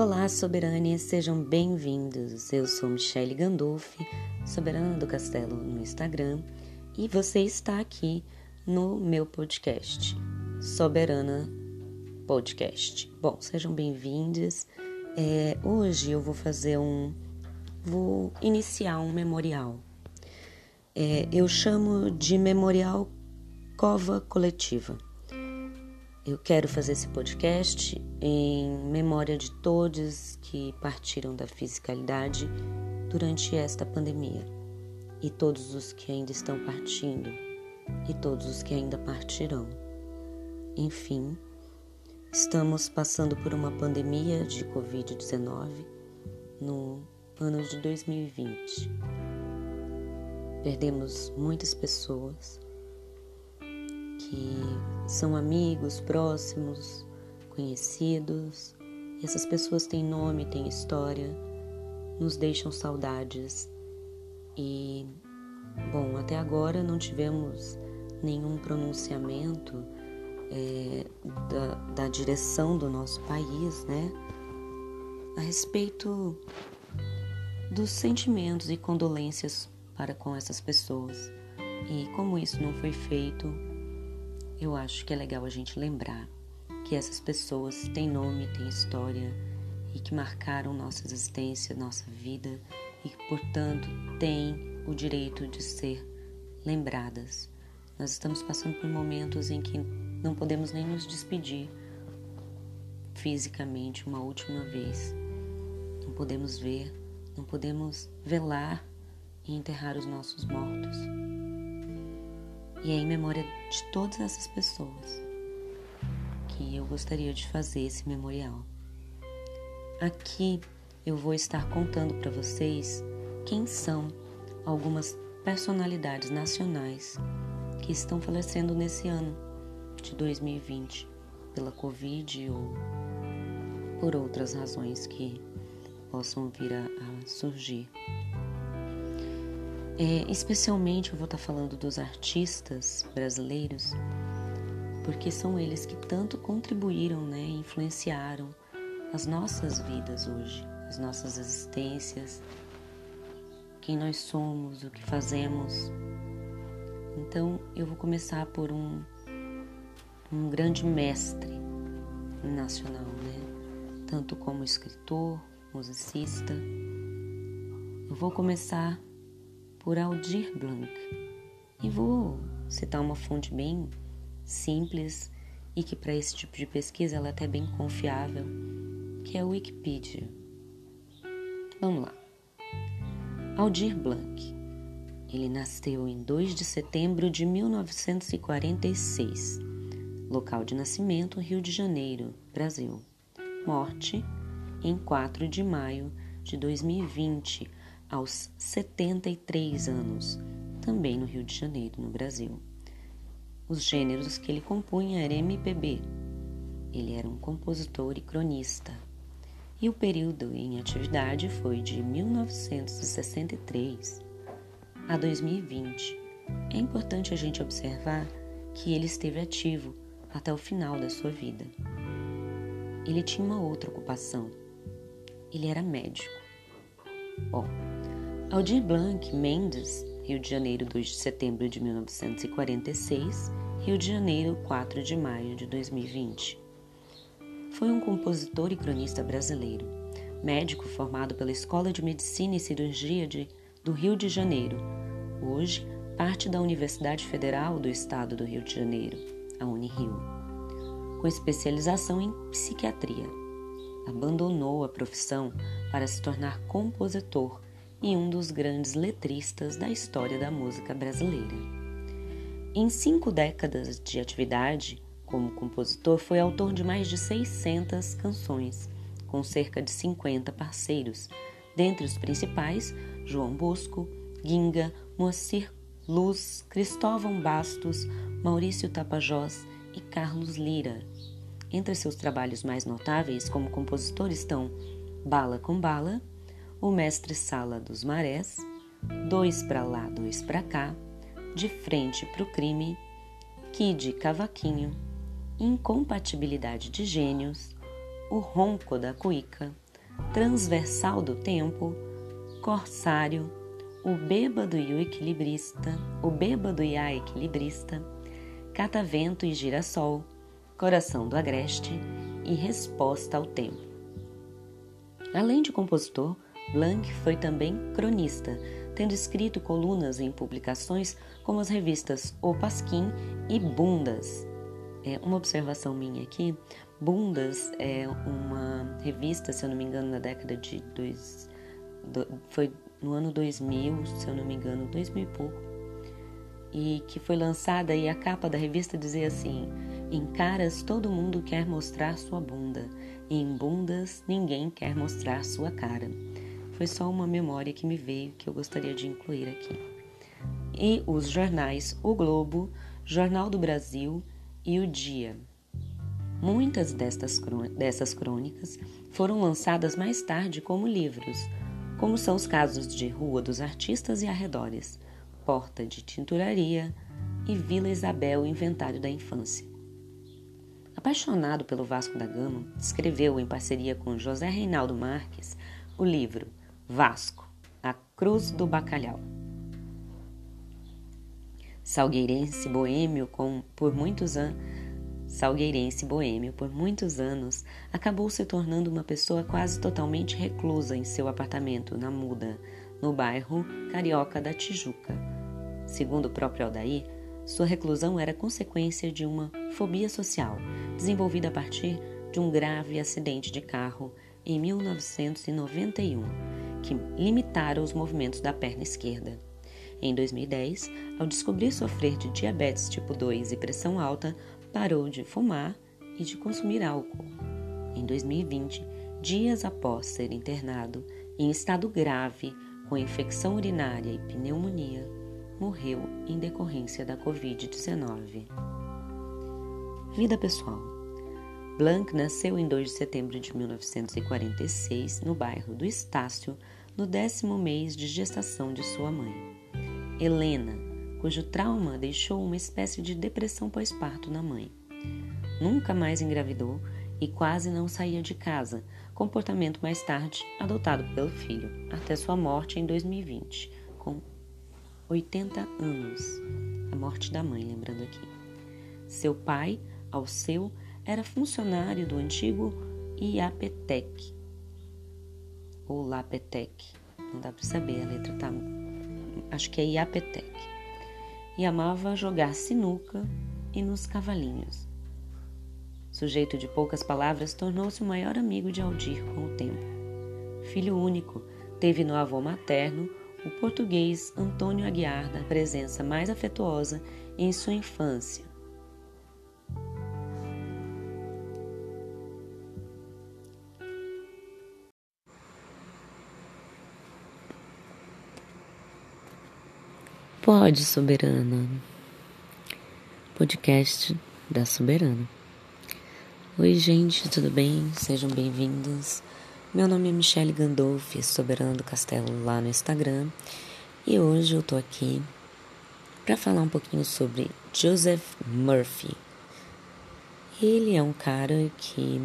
Olá, soberâneas, sejam bem-vindos. Eu sou Michele Gandolfi, soberana do castelo no Instagram, e você está aqui no meu podcast, Soberana Podcast. Bom, sejam bem-vindos. É, hoje eu vou fazer um. Vou iniciar um memorial. É, eu chamo de Memorial Cova Coletiva. Eu quero fazer esse podcast em memória de todos que partiram da fisicalidade durante esta pandemia e todos os que ainda estão partindo e todos os que ainda partirão. Enfim, estamos passando por uma pandemia de Covid-19 no ano de 2020. Perdemos muitas pessoas que são amigos próximos, conhecidos. Essas pessoas têm nome, têm história, nos deixam saudades. E, bom, até agora não tivemos nenhum pronunciamento é, da, da direção do nosso país, né, a respeito dos sentimentos e condolências para com essas pessoas. E como isso não foi feito, eu acho que é legal a gente lembrar que essas pessoas têm nome, têm história e que marcaram nossa existência, nossa vida e que, portanto, têm o direito de ser lembradas. Nós estamos passando por momentos em que não podemos nem nos despedir fisicamente uma última vez. Não podemos ver, não podemos velar e enterrar os nossos mortos. E é em memória de todas essas pessoas que eu gostaria de fazer esse memorial. Aqui eu vou estar contando para vocês quem são algumas personalidades nacionais que estão falecendo nesse ano de 2020 pela Covid ou por outras razões que possam vir a, a surgir. É, especialmente eu vou estar falando dos artistas brasileiros, porque são eles que tanto contribuíram, né, influenciaram as nossas vidas hoje, as nossas existências, quem nós somos, o que fazemos. Então eu vou começar por um, um grande mestre nacional, né? Tanto como escritor, musicista. Eu vou começar por Aldir Blanc. E vou citar uma fonte bem simples e que para esse tipo de pesquisa ela é até bem confiável, que é a Wikipedia. Vamos lá. Aldir Blanc. Ele nasceu em 2 de setembro de 1946. Local de nascimento Rio de Janeiro, Brasil. Morte em 4 de maio de 2020, aos 73 anos, também no Rio de Janeiro, no Brasil. Os gêneros que ele compunha eram MPB. Ele era um compositor e cronista. E o período em atividade foi de 1963 a 2020. É importante a gente observar que ele esteve ativo até o final da sua vida. Ele tinha uma outra ocupação. Ele era médico. Bom, Aldir Blanc Mendes, Rio de Janeiro, 2 de setembro de 1946, Rio de Janeiro, 4 de maio de 2020. Foi um compositor e cronista brasileiro, médico formado pela Escola de Medicina e Cirurgia de, do Rio de Janeiro, hoje parte da Universidade Federal do Estado do Rio de Janeiro, a Unirio, com especialização em psiquiatria. Abandonou a profissão para se tornar compositor e um dos grandes letristas da história da música brasileira. Em cinco décadas de atividade como compositor, foi autor de mais de 600 canções, com cerca de 50 parceiros, dentre os principais João Bosco, Ginga, Moacir Luz, Cristóvão Bastos, Maurício Tapajós e Carlos Lira. Entre seus trabalhos mais notáveis como compositor estão Bala com Bala, o mestre Sala dos Marés, dois para lá, dois para cá, de frente para o crime, Kid Cavaquinho, incompatibilidade de gênios, o ronco da cuíca, Transversal do Tempo, Corsário, O Bêbado e o Equilibrista, O Bêbado e a Equilibrista, Catavento e Girassol, Coração do Agreste e Resposta ao Tempo. Além de compositor, Blanc foi também cronista, tendo escrito colunas em publicações como as revistas O Pasquim e Bundas. É, uma observação minha aqui, Bundas é uma revista, se eu não me engano, na década de dois, do, foi no ano 2000, se eu não me engano, 2000 e pouco, e que foi lançada e a capa da revista dizia assim: em caras todo mundo quer mostrar sua bunda, e em bundas ninguém quer mostrar sua cara. Foi só uma memória que me veio que eu gostaria de incluir aqui. E os jornais O Globo, Jornal do Brasil e O Dia. Muitas destas, dessas crônicas foram lançadas mais tarde como livros, como são os casos de Rua dos Artistas e Arredores, Porta de Tinturaria e Vila Isabel Inventário da Infância. Apaixonado pelo Vasco da Gama, escreveu em parceria com José Reinaldo Marques o livro Vasco, a Cruz do Bacalhau. Salgueirense boêmio com por muitos anos salgueirense boêmio por muitos anos, acabou se tornando uma pessoa quase totalmente reclusa em seu apartamento na Muda, no bairro Carioca da Tijuca. Segundo o próprio Aldair, sua reclusão era consequência de uma fobia social, desenvolvida a partir de um grave acidente de carro em 1991, que limitara os movimentos da perna esquerda. Em 2010, ao descobrir sofrer de diabetes tipo 2 e pressão alta, parou de fumar e de consumir álcool. Em 2020, dias após ser internado em estado grave com infecção urinária e pneumonia, morreu em decorrência da Covid-19. Vida pessoal. Blanc nasceu em 2 de setembro de 1946 no bairro do Estácio, no décimo mês de gestação de sua mãe. Helena, cujo trauma deixou uma espécie de depressão pós-parto na mãe. Nunca mais engravidou e quase não saía de casa, comportamento mais tarde adotado pelo filho, até sua morte em 2020, com 80 anos. A morte da mãe, lembrando aqui. Seu pai, ao seu, era funcionário do antigo IAPTEC, ou LAPETEC, não dá para saber, a letra tá. Acho que é IAPTEC. E amava jogar sinuca e nos cavalinhos. Sujeito de poucas palavras, tornou-se o maior amigo de Aldir com o tempo. Filho único, teve no avô materno o português Antônio Aguiar da presença mais afetuosa em sua infância, Pode, Soberana. Podcast da Soberana. Oi, gente, tudo bem? Sejam bem-vindos. Meu nome é Michelle Gandolfi, Soberana do Castelo lá no Instagram. E hoje eu tô aqui para falar um pouquinho sobre Joseph Murphy. Ele é um cara que,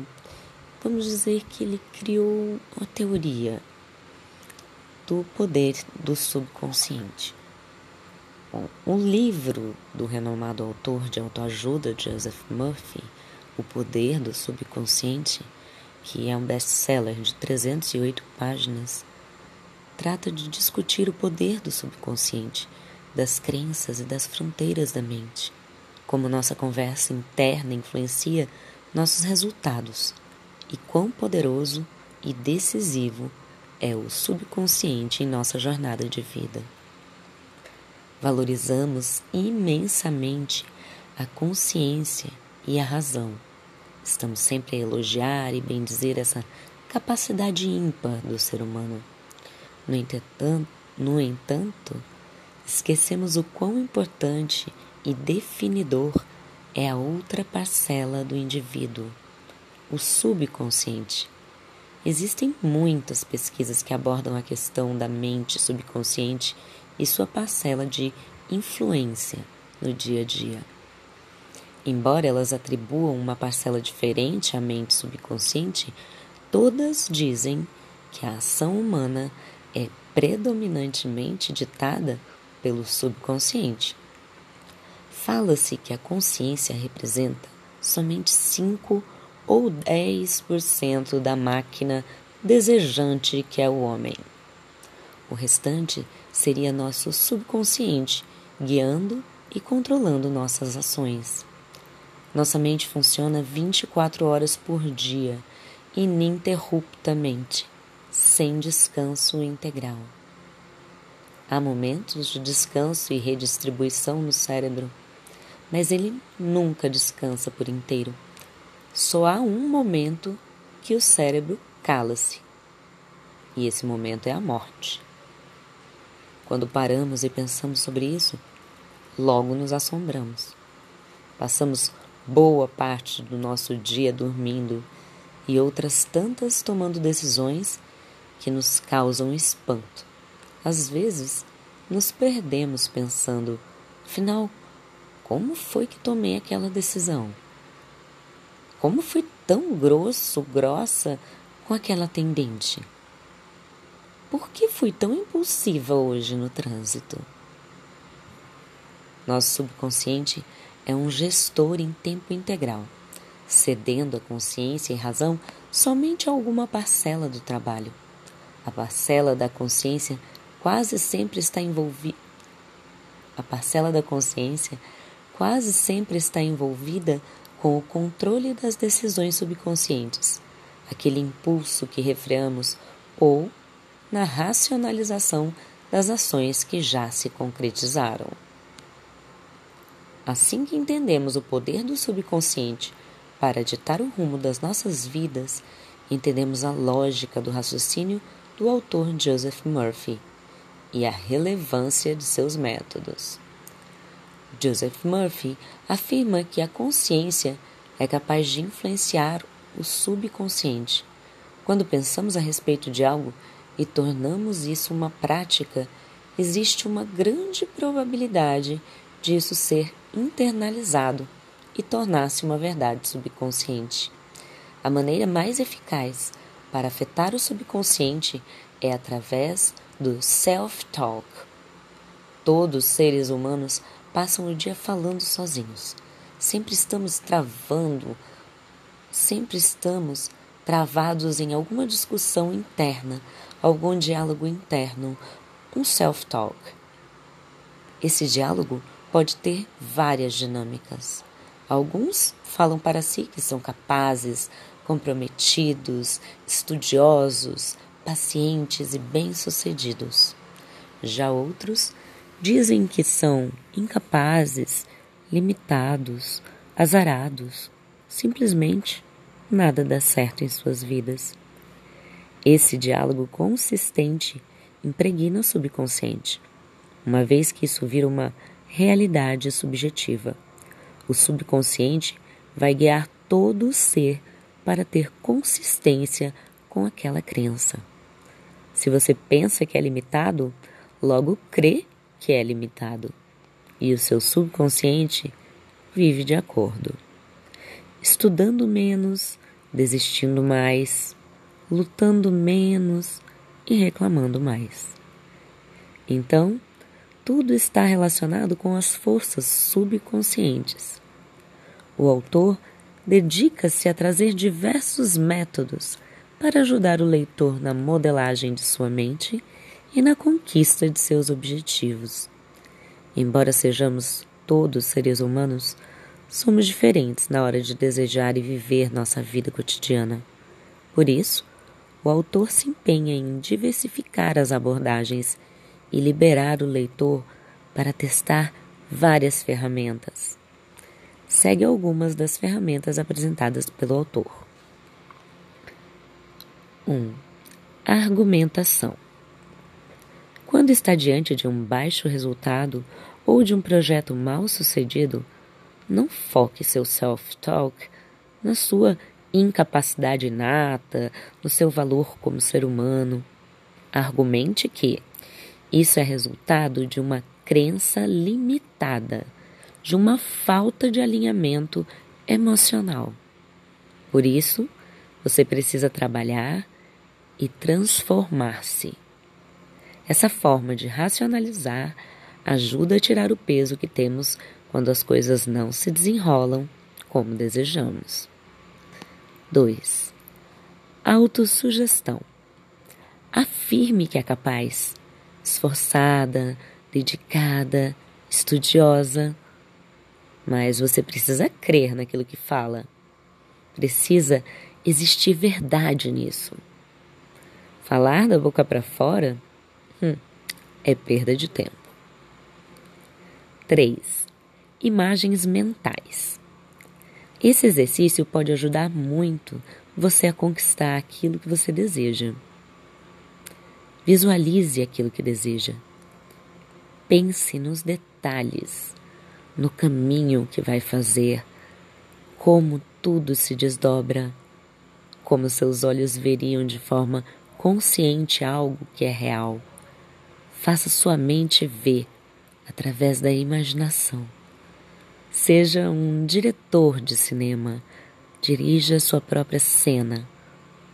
vamos dizer que ele criou uma teoria do poder do subconsciente. Bom, o livro do renomado autor de autoajuda Joseph Murphy, O Poder do Subconsciente, que é um best-seller de 308 páginas, trata de discutir o poder do subconsciente, das crenças e das fronteiras da mente, como nossa conversa interna influencia nossos resultados e quão poderoso e decisivo é o subconsciente em nossa jornada de vida. Valorizamos imensamente a consciência e a razão. Estamos sempre a elogiar e bendizer essa capacidade ímpar do ser humano. No entanto, no entanto, esquecemos o quão importante e definidor é a outra parcela do indivíduo, o subconsciente. Existem muitas pesquisas que abordam a questão da mente subconsciente e sua parcela de influência no dia a dia. Embora elas atribuam uma parcela diferente à mente subconsciente, todas dizem que a ação humana é predominantemente ditada pelo subconsciente. Fala-se que a consciência representa somente 5 ou 10% da máquina desejante que é o homem. O restante seria nosso subconsciente, guiando e controlando nossas ações. Nossa mente funciona 24 horas por dia, ininterruptamente, sem descanso integral. Há momentos de descanso e redistribuição no cérebro, mas ele nunca descansa por inteiro. Só há um momento que o cérebro cala-se, e esse momento é a morte. Quando paramos e pensamos sobre isso, logo nos assombramos. Passamos boa parte do nosso dia dormindo e outras tantas tomando decisões que nos causam espanto. Às vezes, nos perdemos pensando, afinal, como foi que tomei aquela decisão? Como fui tão grosso, grossa com aquela tendente? Por que fui tão impulsiva hoje no trânsito? Nosso subconsciente é um gestor em tempo integral, cedendo a consciência e razão somente a alguma parcela do trabalho. A parcela da consciência quase sempre está envolvida. A parcela da consciência quase sempre está envolvida com o controle das decisões subconscientes, aquele impulso que refreamos ou na racionalização das ações que já se concretizaram. Assim que entendemos o poder do subconsciente para ditar o rumo das nossas vidas, entendemos a lógica do raciocínio do autor Joseph Murphy e a relevância de seus métodos. Joseph Murphy afirma que a consciência é capaz de influenciar o subconsciente. Quando pensamos a respeito de algo, e tornamos isso uma prática, existe uma grande probabilidade de isso ser internalizado e tornar-se uma verdade subconsciente. A maneira mais eficaz para afetar o subconsciente é através do self-talk. Todos os seres humanos passam o dia falando sozinhos. Sempre estamos travando, sempre estamos travados em alguma discussão interna, algum diálogo interno, um self-talk. Esse diálogo pode ter várias dinâmicas. Alguns falam para si que são capazes, comprometidos, estudiosos, pacientes e bem-sucedidos. Já outros dizem que são incapazes, limitados, azarados, simplesmente nada dá certo em suas vidas. Esse diálogo consistente impregna o subconsciente, uma vez que isso vira uma realidade subjetiva. O subconsciente vai guiar todo o ser para ter consistência com aquela crença. Se você pensa que é limitado, logo crê que é limitado. E o seu subconsciente vive de acordo estudando menos, desistindo mais, lutando menos e reclamando mais. Então, tudo está relacionado com as forças subconscientes. O autor dedica-se a trazer diversos métodos para ajudar o leitor na modelagem de sua mente e na conquista de seus objetivos. Embora sejamos todos seres humanos, Somos diferentes na hora de desejar e viver nossa vida cotidiana. Por isso, o autor se empenha em diversificar as abordagens e liberar o leitor para testar várias ferramentas. Segue algumas das ferramentas apresentadas pelo autor. 1. Um, argumentação. Quando está diante de um baixo resultado ou de um projeto mal sucedido, não foque seu self-talk na sua incapacidade inata, no seu valor como ser humano. Argumente que isso é resultado de uma crença limitada, de uma falta de alinhamento emocional. Por isso, você precisa trabalhar e transformar-se. Essa forma de racionalizar ajuda a tirar o peso que temos quando as coisas não se desenrolam como desejamos. 2. Autossugestão. Afirme que é capaz, esforçada, dedicada, estudiosa. Mas você precisa crer naquilo que fala. Precisa existir verdade nisso. Falar da boca para fora hum, é perda de tempo. 3. Imagens mentais. Esse exercício pode ajudar muito você a conquistar aquilo que você deseja. Visualize aquilo que deseja. Pense nos detalhes, no caminho que vai fazer, como tudo se desdobra, como seus olhos veriam de forma consciente algo que é real. Faça sua mente ver através da imaginação. Seja um diretor de cinema, dirija sua própria cena,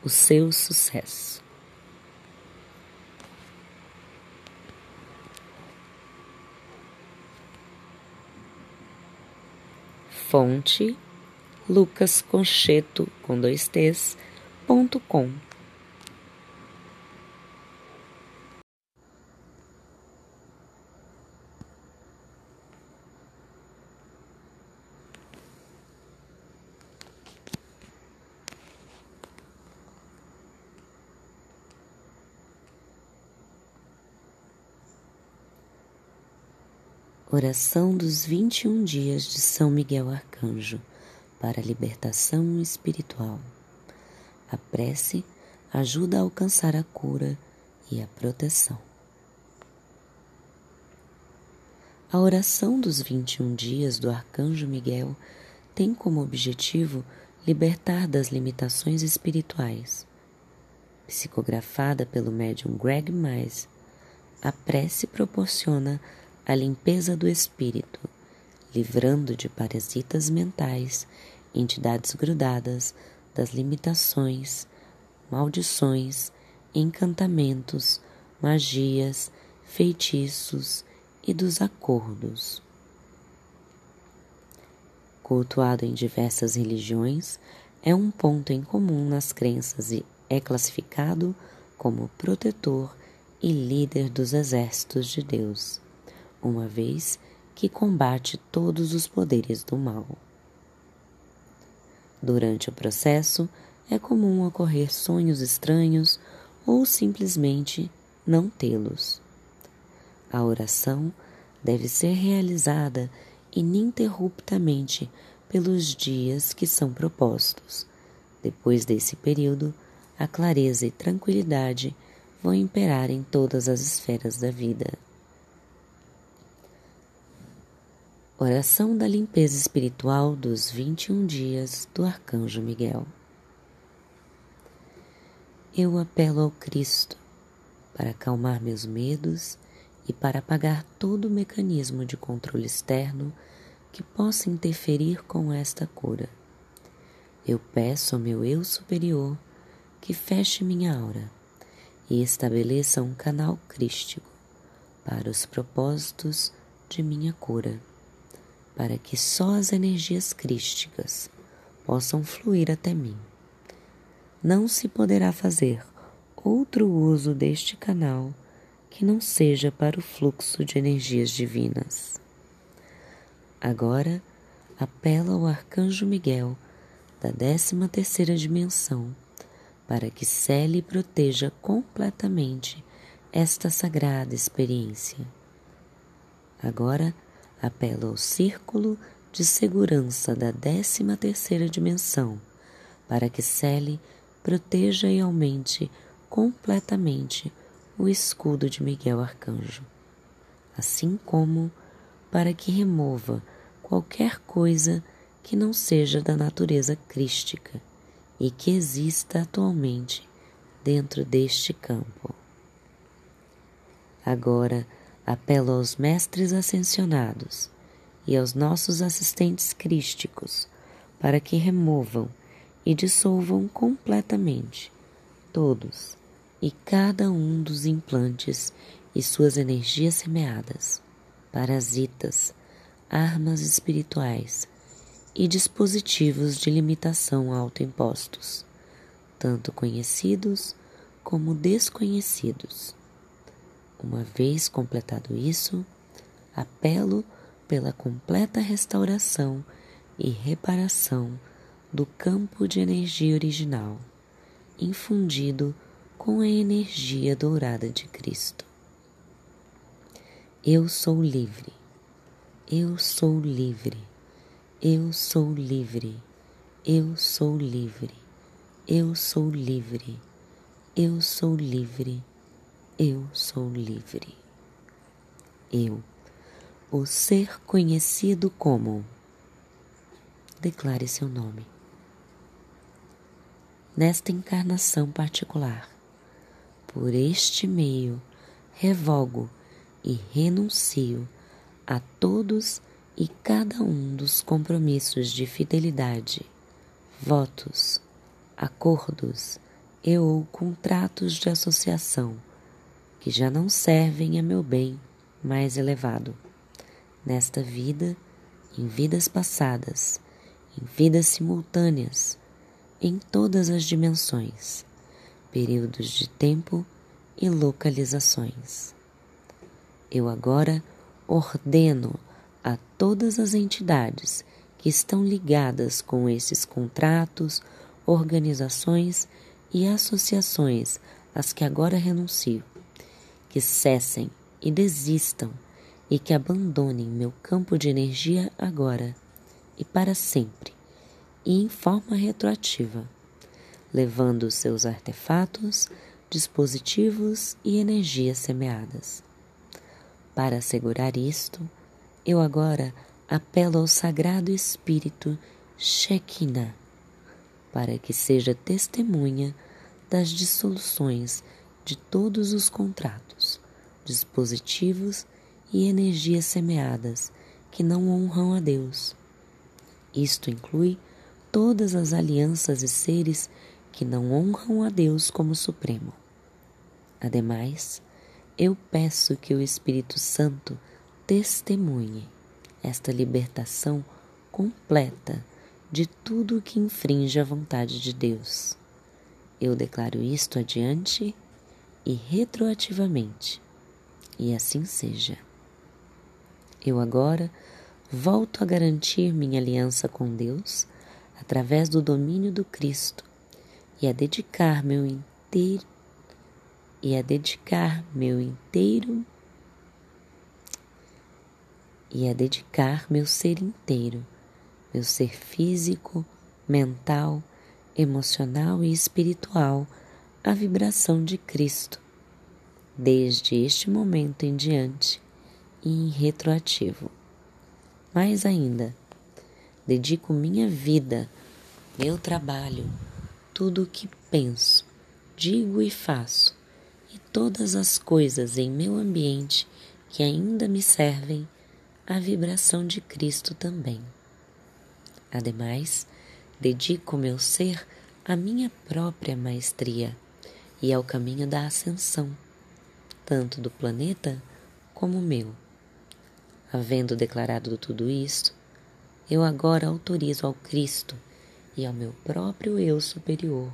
o seu sucesso. Fonte Lucas Concheto com dois T's ponto com Oração dos 21 dias de São Miguel Arcanjo para a libertação espiritual. A prece ajuda a alcançar a cura e a proteção. A oração dos 21 dias do Arcanjo Miguel tem como objetivo libertar das limitações espirituais. Psicografada pelo médium Greg Mize, a prece proporciona a limpeza do espírito, livrando de parasitas mentais, entidades grudadas das limitações, maldições, encantamentos, magias, feitiços e dos acordos. Cultuado em diversas religiões, é um ponto em comum nas crenças e é classificado como protetor e líder dos exércitos de Deus uma vez que combate todos os poderes do mal. Durante o processo, é comum ocorrer sonhos estranhos ou simplesmente não tê-los. A oração deve ser realizada ininterruptamente pelos dias que são propostos. Depois desse período, a clareza e tranquilidade vão imperar em todas as esferas da vida. Oração da limpeza espiritual dos 21 dias do Arcanjo Miguel. Eu apelo ao Cristo para acalmar meus medos e para apagar todo o mecanismo de controle externo que possa interferir com esta cura. Eu peço ao meu eu superior que feche minha aura e estabeleça um canal crístico para os propósitos de minha cura para que só as energias crísticas possam fluir até mim. Não se poderá fazer outro uso deste canal que não seja para o fluxo de energias divinas. Agora, apelo ao Arcanjo Miguel da décima terceira dimensão para que cele e proteja completamente esta sagrada experiência. Agora, apelo ao círculo de segurança da décima terceira dimensão para que cele, proteja e aumente completamente o escudo de Miguel Arcanjo, assim como para que remova qualquer coisa que não seja da natureza crística e que exista atualmente dentro deste campo. Agora, apelo aos mestres ascensionados e aos nossos assistentes crísticos para que removam e dissolvam completamente todos e cada um dos implantes e suas energias semeadas, parasitas, armas espirituais e dispositivos de limitação autoimpostos, tanto conhecidos como desconhecidos. Uma vez completado isso, apelo pela completa restauração e reparação do campo de energia original, infundido com a energia dourada de Cristo. Eu sou livre, eu sou livre, eu sou livre, eu sou livre, eu sou livre, eu sou livre, eu sou livre. Eu o ser conhecido como. Declare seu nome. Nesta encarnação particular, por este meio, revogo e renuncio a todos e cada um dos compromissos de fidelidade, votos, acordos e ou contratos de associação que já não servem a meu bem mais elevado nesta vida, em vidas passadas, em vidas simultâneas, em todas as dimensões, períodos de tempo e localizações. Eu agora ordeno a todas as entidades que estão ligadas com esses contratos, organizações e associações às que agora renuncio, que cessem e desistam e que abandonem meu campo de energia agora e para sempre, e em forma retroativa, levando seus artefatos, dispositivos e energias semeadas. Para assegurar isto, eu agora apelo ao Sagrado Espírito Shekinah, para que seja testemunha das dissoluções de todos os contratos, dispositivos e energias semeadas que não honram a Deus. Isto inclui todas as alianças e seres que não honram a Deus como Supremo. Ademais, eu peço que o Espírito Santo testemunhe esta libertação completa de tudo que infringe a vontade de Deus. Eu declaro isto adiante e retroativamente, e assim seja. Eu agora volto a garantir minha aliança com Deus através do domínio do Cristo e a dedicar meu inteiro e a dedicar meu inteiro e a dedicar meu ser inteiro, meu ser físico, mental, emocional e espiritual à vibração de Cristo. Desde este momento em diante, e retroativo. Mais ainda, dedico minha vida, meu trabalho, tudo o que penso, digo e faço, e todas as coisas em meu ambiente que ainda me servem à vibração de Cristo também. Ademais, dedico meu ser à minha própria maestria e ao caminho da ascensão, tanto do planeta como meu. Havendo declarado tudo isto, eu agora autorizo ao Cristo e ao meu próprio eu superior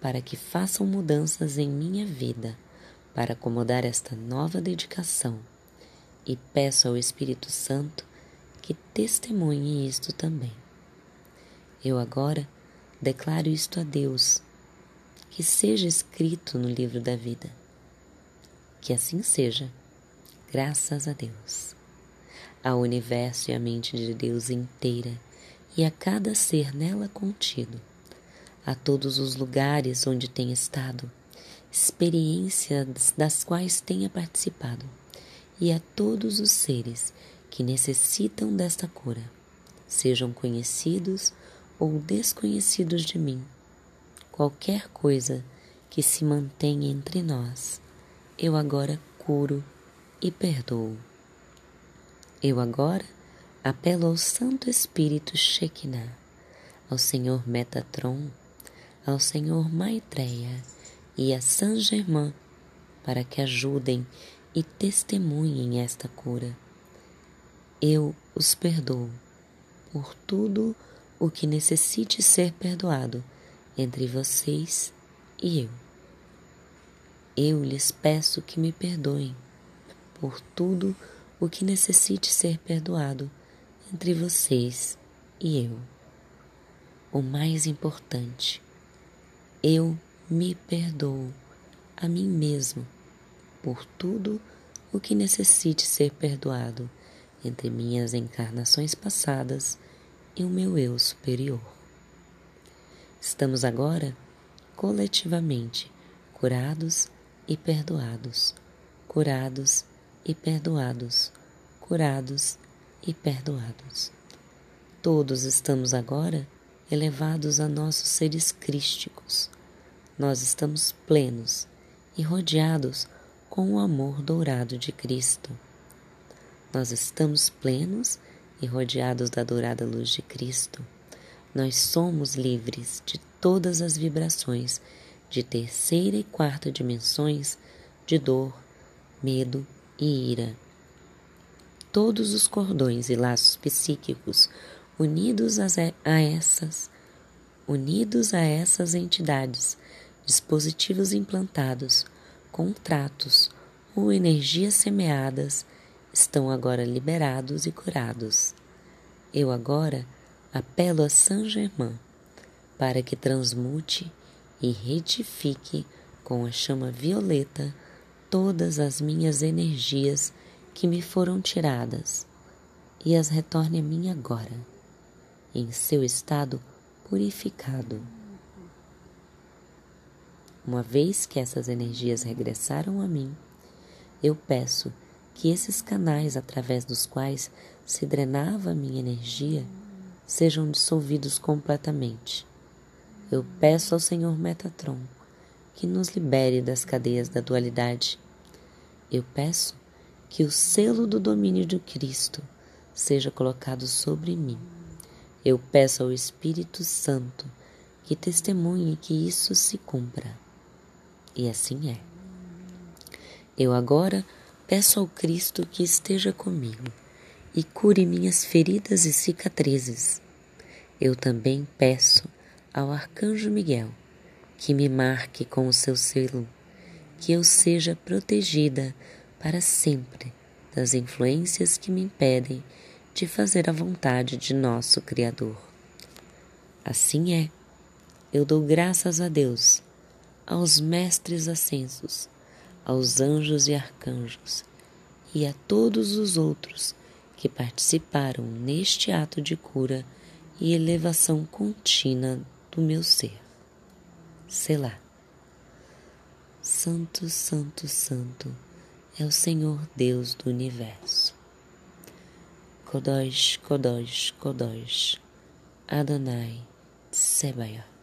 para que façam mudanças em minha vida para acomodar esta nova dedicação e peço ao Espírito Santo que testemunhe isto também. Eu agora declaro isto a Deus, que seja escrito no livro da vida. Que assim seja, graças a Deus ao universo e à mente de Deus inteira e a cada ser nela contido, a todos os lugares onde tem estado, experiências das quais tenha participado, e a todos os seres que necessitam desta cura, sejam conhecidos ou desconhecidos de mim, qualquer coisa que se mantenha entre nós, eu agora curo e perdoo. Eu agora apelo ao Santo Espírito Shekinah, ao Senhor Metatron, ao Senhor Maitreya e a Saint-Germain para que ajudem e testemunhem esta cura. Eu os perdoo por tudo o que necessite ser perdoado entre vocês e eu. Eu lhes peço que me perdoem por tudo o que necessite ser perdoado entre vocês e eu. O mais importante, eu me perdoo a mim mesmo por tudo o que necessite ser perdoado entre minhas encarnações passadas e o meu eu superior. Estamos agora coletivamente curados e perdoados, curados e perdoados, curados e perdoados. Todos estamos agora elevados a nossos seres crísticos. Nós estamos plenos e rodeados com o amor dourado de Cristo. Nós estamos plenos e rodeados da dourada luz de Cristo. Nós somos livres de todas as vibrações de terceira e quarta dimensões de dor, medo e ira. Todos os cordões e laços psíquicos unidos a essas unidos a essas entidades, dispositivos implantados, contratos ou energias semeadas estão agora liberados e curados. Eu agora apelo a Saint-Germain para que transmute e retifique com a chama violeta todas as minhas energias que me foram tiradas e as retorne a mim agora, em seu estado purificado. Uma vez que essas energias regressaram a mim, eu peço que esses canais através dos quais se drenava minha energia sejam dissolvidos completamente. Eu peço ao Senhor Metatron que nos libere das cadeias da dualidade. Eu peço que o selo do domínio de Cristo seja colocado sobre mim. Eu peço ao Espírito Santo que testemunhe que isso se cumpra. E assim é. Eu agora peço ao Cristo que esteja comigo e cure minhas feridas e cicatrizes. Eu também peço ao Arcanjo Miguel que me marque com o seu selo, que eu seja protegida para sempre das influências que me impedem de fazer a vontade de nosso Criador. Assim é, eu dou graças a Deus, aos mestres ascensos, aos anjos e arcanjos e a todos os outros que participaram neste ato de cura e elevação contínua do meu ser. Selá. Santo, Santo, Santo é o Senhor Deus do universo. Kodosh, Kodosh, Kodosh, Adonai, Sebaioth.